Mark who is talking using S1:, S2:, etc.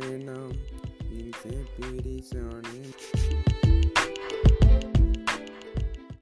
S1: now. In Piri